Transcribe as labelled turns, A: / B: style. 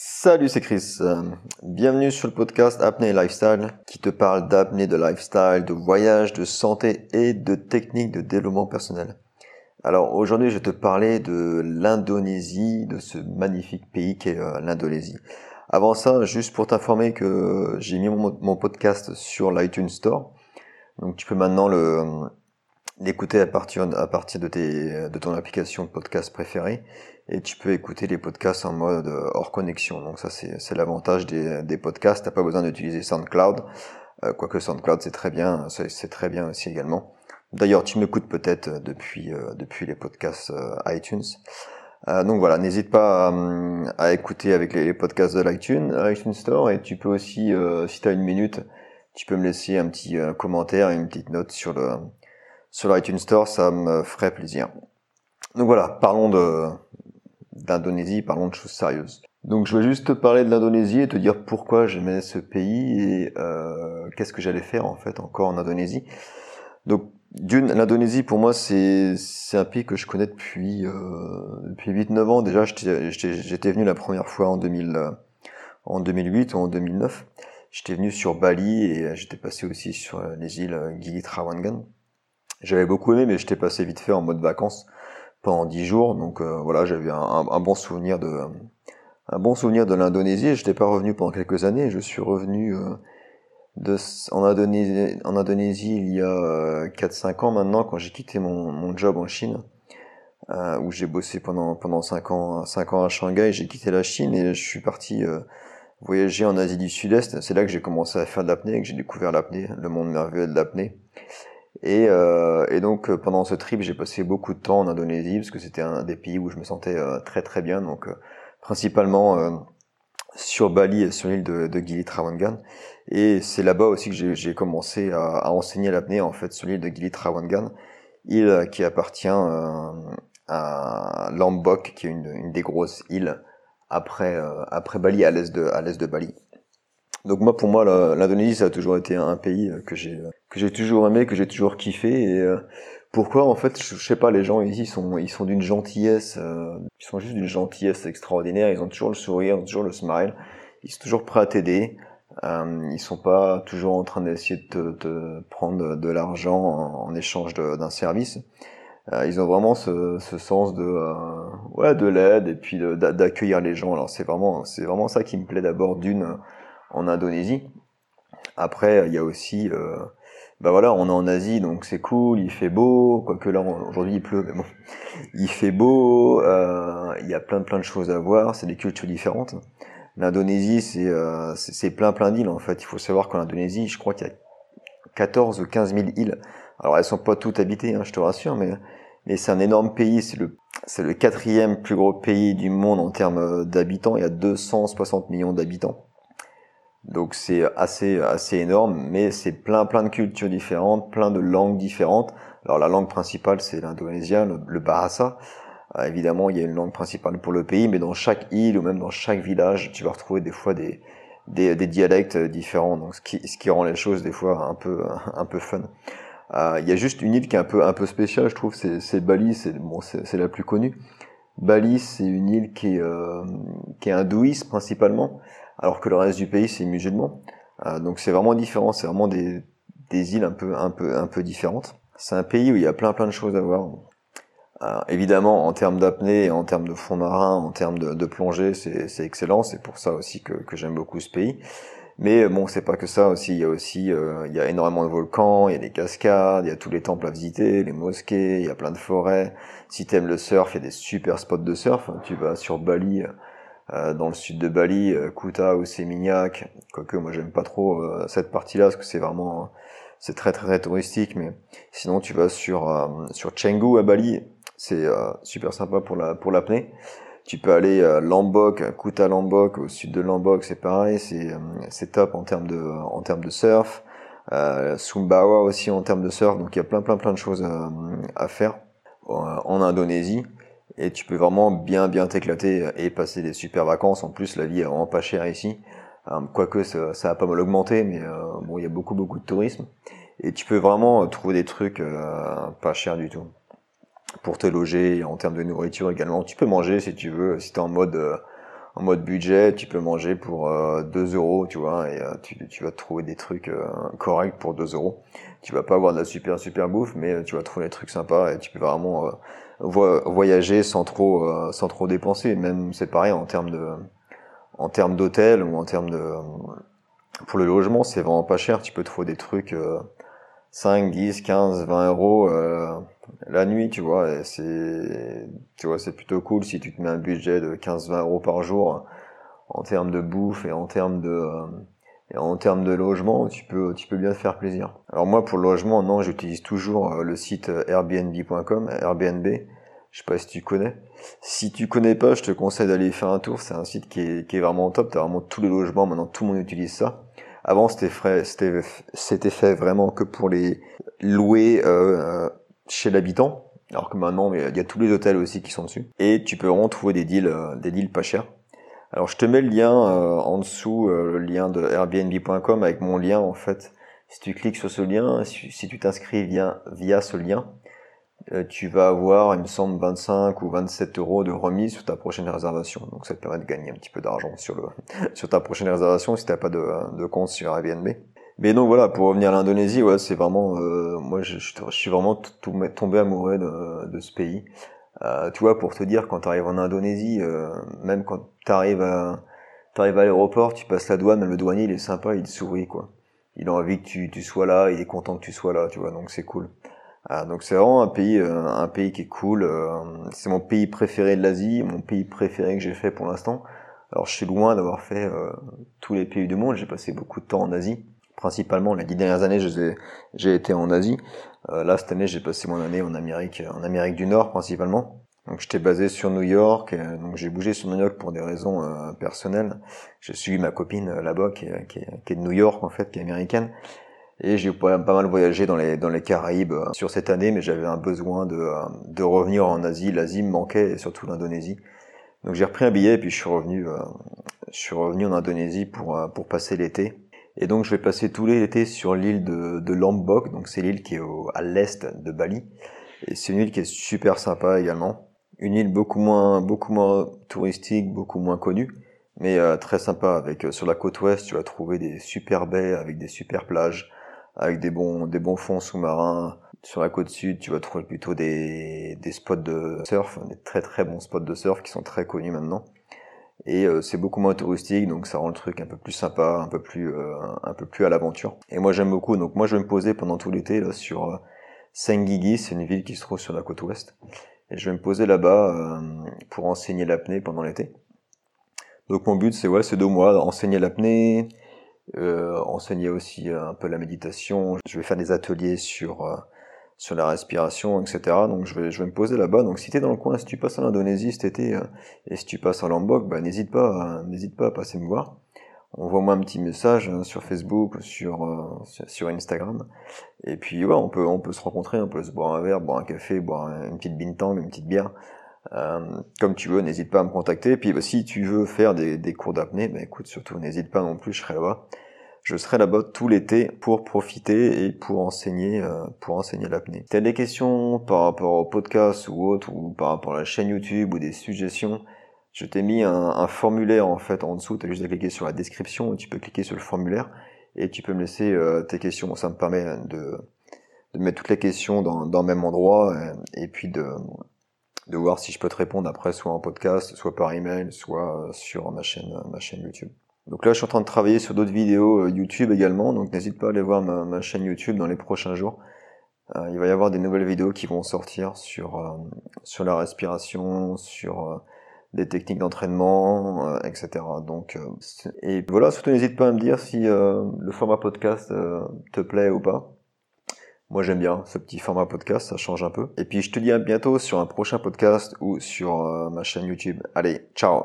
A: Salut, c'est Chris. Bienvenue sur le podcast Apnée Lifestyle qui te parle d'apnée, de lifestyle, de voyage, de santé et de techniques de développement personnel. Alors aujourd'hui, je vais te parler de l'Indonésie, de ce magnifique pays qu'est euh, l'Indonésie. Avant ça, juste pour t'informer que j'ai mis mon, podcast sur l'iTunes Store. Donc tu peux maintenant le l'écouter à partir à partir de tes de ton application podcast préférée et tu peux écouter les podcasts en mode euh, hors connexion. Donc ça c'est l'avantage des, des podcasts, t'as pas besoin d'utiliser SoundCloud, euh, quoique SoundCloud c'est très bien, c'est très bien aussi également. D'ailleurs tu m'écoutes peut-être depuis euh, depuis les podcasts euh, iTunes. donc voilà, n'hésite pas à, écouter avec les, podcasts de l'iTunes, iTunes Store, et tu peux aussi, si tu as une minute, tu peux me laisser un petit commentaire une petite note sur le sur l'iTunes Store, ça me ferait plaisir. Donc voilà, parlons de d'Indonésie, parlons de choses sérieuses. Donc je vais juste te parler de l'Indonésie et te dire pourquoi j'aimais ce pays et euh, qu'est-ce que j'allais faire en fait encore en Indonésie. Donc d'une, l'Indonésie pour moi c'est c'est un pays que je connais depuis euh, depuis 8-9 ans déjà. J'étais venu la première fois en 2000 euh, en 2008 ou en 2009. J'étais venu sur Bali et j'étais passé aussi sur les îles Gili Trawangan. J'avais beaucoup aimé mais j'étais passé vite fait en mode vacances pendant dix jours. Donc euh, voilà, j'avais un, bon souvenir de un bon souvenir de l'Indonésie. Je n'étais pas revenu pendant quelques années. Je suis revenu euh, de, en, Indonésie, en Indonésie il y a 4-5 euh, ans maintenant, quand j'ai quitté mon, mon, job en Chine, où j'ai bossé pendant pendant 5 ans 5 ans à Shanghai. J'ai quitté la Chine et je suis parti voyager en Asie du Sud-Est. C'est là que j'ai commencé à faire de l'apnée, que j'ai découvert l'apnée, le monde merveilleux de l'apnée. Et, euh, et, donc euh, pendant ce trip, j'ai passé beaucoup de temps en Indonésie parce que c'était un des pays où je me sentais euh, très très bien. Donc principalement sur Bali et sur l'île de, de Gili Trawangan. Et c'est là-bas aussi que j'ai commencé à, à enseigner l'apnée en fait sur l'île de Gili Trawangan, île qui appartient à Lombok, qui est une, une, des grosses îles après après Bali à l'est de à l'est de Bali. Donc moi, pour moi, l'Indonésie, ça a toujours été un pays que j'ai que j'ai toujours aimé, que j'ai toujours kiffé. Et euh, pourquoi En fait, je, sais pas. Les gens ici sont ils sont d'une gentillesse. Euh, ils sont juste d'une gentillesse extraordinaire. Ils ont toujours le sourire, ils ont toujours le smile. Ils sont toujours prêts à t'aider. Euh, ils sont pas toujours en train d'essayer de te, prendre de l'argent en, échange d'un service. Euh, ils ont vraiment ce, ce sens de ouais de l'aide et puis d'accueillir les gens. Alors c'est vraiment c'est vraiment ça qui me plaît d'abord d'une en Indonésie. Après, il y a aussi, euh, bah voilà, on est en Asie, donc c'est cool, il fait beau, quoique là aujourd'hui il pleut, mais bon, il fait beau, euh, il y a plein plein de choses à voir, c'est des cultures différentes. L'Indonésie, c'est euh, c'est plein plein d'îles en fait. Il faut savoir qu'en Indonésie, je crois qu'il y a 14 ou 15 000 îles. Alors elles sont pas toutes habitées, hein, je te rassure, mais mais c'est un énorme pays. C'est le c'est le quatrième plus gros pays du monde en termes d'habitants. Il y a 260 millions d'habitants. Donc c'est assez assez énorme, mais c'est plein plein de cultures différentes, plein de langues différentes. Alors la langue principale c'est l'indonésien, le, bahasa. Euh, évidemment, il y a une langue principale pour le pays, mais dans chaque île ou même dans chaque village, tu vas retrouver des fois des des, des dialectes différents. Donc ce qui ce qui rend les choses des fois un peu un peu fun. Euh, il y a juste une île qui est un peu un peu spéciale, je trouve, c'est Bali, c'est bon, c'est la plus connue. Bali, c'est une île qui euh, qui est hindouiste principalement alors que le reste du pays c'est musulman. Euh, donc c'est vraiment différent, c'est vraiment des, des îles un peu un peu un peu différentes. C'est un pays où il y a plein plein de choses à voir. Évidemment, en termes d'apnée, en termes de fond marin, en termes de, de plongée, c'est excellent. C'est pour ça aussi que, que j'aime beaucoup ce pays. Mais bon, c'est pas que ça aussi. Il y a aussi, euh, il y a énormément de volcans, il y a des cascades, il y a tous les temples à visiter, les mosquées, il y a plein de forêts. Si t'aimes le surf, il y a des super spots de surf. Tu vas sur Bali, euh, dans le sud de Bali, euh, Kuta ou Seminyak, quoique moi j'aime pas trop euh, cette partie-là parce que c'est vraiment c'est très, très très touristique, mais sinon tu vas sur sur Chengu à Bali, c'est super sympa pour la pour l'apnée. Tu peux aller à Lombok, Kuta Lombok, au sud de Lombok, c'est pareil, c'est c'est top en termes de en termes de surf. Euh, Sumbawa aussi en termes de surf, donc il y a plein plein plein de choses à, à faire en Indonésie et tu peux vraiment bien bien t'éclater et passer des super vacances. En plus, la vie est vraiment pas chère ici, euh, quoique ça, ça a pas mal augmenté, mais euh, bon, il y a beaucoup beaucoup de tourisme et tu peux vraiment trouver des trucs euh, pas chers du tout pour te loger en termes de nourriture également. Tu peux manger si tu veux, si t'es en mode en mode budget, tu peux manger pour 2 euros, tu vois, et tu, tu, vas trouver des trucs corrects pour 2 euros. Tu vas pas avoir de la super super bouffe, mais tu vas trouver des trucs sympas et tu peux vraiment voyager sans trop sans trop dépenser. Même c'est pareil en termes de en termes d'hôtel ou en termes de pour le logement, c'est vraiment pas cher. Tu peux trouver des trucs 5, 10, 15, 20 euros euh, la nuit, tu vois. C'est, tu vois, c'est plutôt cool si tu te mets un budget de 15-20 euros par jour en termes de bouffe et en termes de euh, en termes de logement, tu peux tu peux bien te faire plaisir. Alors moi pour le logement, non, j'utilise toujours euh, le site airbnb.com, Airbnb. Je sais pas si tu connais. Si tu connais pas, je te conseille d'aller faire un tour. C'est un site qui est, qui est vraiment top. T'as vraiment tous les logements. Maintenant, tout le monde utilise ça. Avant, c'était c'était, c'était fait vraiment que pour les louer euh, chez l'habitant. Alors que maintenant, il y a tous les hôtels aussi qui sont dessus. Et tu peux vraiment trouver des deals, euh, des deals pas chers. Alors, je te mets le lien euh, en dessous, euh, le lien de Airbnb.com avec mon lien en fait. Si tu cliques sur ce lien, si, tu t'inscris via, via ce lien, euh, tu vas avoir, il me semble, 25 ou 27 euros de remise sur ta prochaine réservation. Donc ça te permet de gagner un petit peu d'argent sur le sur ta prochaine réservation si t'as pas de, de compte sur Airbnb. Mais donc voilà, pour revenir à l'Indonésie, ouais, c'est vraiment, euh, moi je, je, suis vraiment tombé amoureux de, de ce pays. Euh, tu vois, pour te dire, quand tu arrives en Indonésie, euh, même quand tu arrives à, t'arrives à l'aéroport, tu passes la douane, le douanier il est sympa, il sourit quoi. Il a envie que tu, tu sois là, il est content que tu sois là, tu vois, donc c'est cool. Ah, donc c'est vraiment un pays, euh, un pays qui est cool. Euh, c'est mon pays préféré de l'Asie, mon pays préféré que j'ai fait pour l'instant. Alors je suis loin d'avoir fait euh, tous les pays du monde. J'ai passé beaucoup de temps en Asie, principalement les dix dernières années. J'ai été en Asie. là cette année j'ai passé mon année en Amérique, en Amérique du Nord principalement. Donc j'étais basé sur New York, donc j'ai bougé sur New York pour des raisons personnelles. J'ai suivi ma copine là-bas qui, qui, qui, est de New York en fait, qui est américaine. Et j'ai pas mal voyagé dans les, dans les Caraïbes euh, sur cette année, mais j'avais un besoin de, euh, de revenir en Asie. L'Asie me manquait, et surtout l'Indonésie. Donc j'ai repris un billet et puis je suis revenu, euh, je suis revenu en Indonésie pour, pour passer l'été. Et donc je vais passer tout l'été sur l'île de, de Lombok, donc c'est l'île qui est au, à l'est de Bali. Et c'est une île qui est super sympa également. Une île beaucoup moins, beaucoup moins touristique, beaucoup moins connue, mais très sympa. Avec sur la côte ouest, tu vas trouver des super baies avec des super plages avec des bons, des bons fonds sous-marins. Sur la côte sud, tu vas trouver plutôt des, des spots de surf, des très très bons spots de surf qui sont très connus maintenant. Et euh, c'est beaucoup moins touristique, donc ça rend le truc un peu plus sympa, un peu plus, euh, un peu plus à l'aventure. Et moi j'aime beaucoup, donc moi je vais me poser pendant tout l'été là sur euh, c'est une ville qui se trouve sur la côte ouest. Et je vais me poser là-bas pour enseigner l'apnée pendant l'été. Donc mon but c'est ouais, c'est deux mois, enseigner l'apnée, euh, enseigner aussi euh, un peu la méditation. Je vais faire des ateliers sur euh, sur la respiration, etc. Donc je vais je vais me poser là-bas. Donc si t'es dans le coin, si tu passes en Indonésie cet été euh, et si tu passes en Lombok, bah n'hésite pas n'hésite pas à passer me voir. Envoie-moi un petit message sur Facebook, sur sur Instagram. Et puis ouais, on peut on peut se rencontrer, on peut se boire un verre, boire un café, boire une petite bintang, une petite bière. Euh, comme tu veux, n'hésite pas à me contacter. Puis bah, si tu veux faire des, des cours d'apnée, bah, écoute, surtout n'hésite pas non plus, je serai là-bas. Je serai là-bas tout l'été pour profiter et pour enseigner, euh, pour enseigner l'apnée. Si tu as des questions par rapport au podcast ou autre, ou par rapport à la chaîne YouTube ou des suggestions, je t'ai mis un, formulaire en fait en dessous. Tu as juste à cliquer sur la description et tu peux cliquer sur le formulaire et tu peux me laisser euh, tes questions. Ça me permet de, de mettre toutes les questions dans, dans le même endroit et puis de de voir si je peux te répondre après, soit en podcast, soit par email, soit euh, sur ma chaîne, euh, ma chaîne YouTube. Donc là, je suis en train de travailler sur d'autres vidéos euh, YouTube également, donc n'hésite pas à aller voir ma, chaîne YouTube dans les prochains jours. il va y avoir des nouvelles vidéos qui vont sortir sur sur la respiration, sur des techniques d'entraînement, etc. Donc et voilà, surtout n'hésite pas à me dire si le format podcast te plaît ou pas. Moi j'aime bien ce petit format podcast, ça change un peu. Et puis je te dis à bientôt sur un prochain podcast ou sur euh, ma chaîne YouTube. Allez, ciao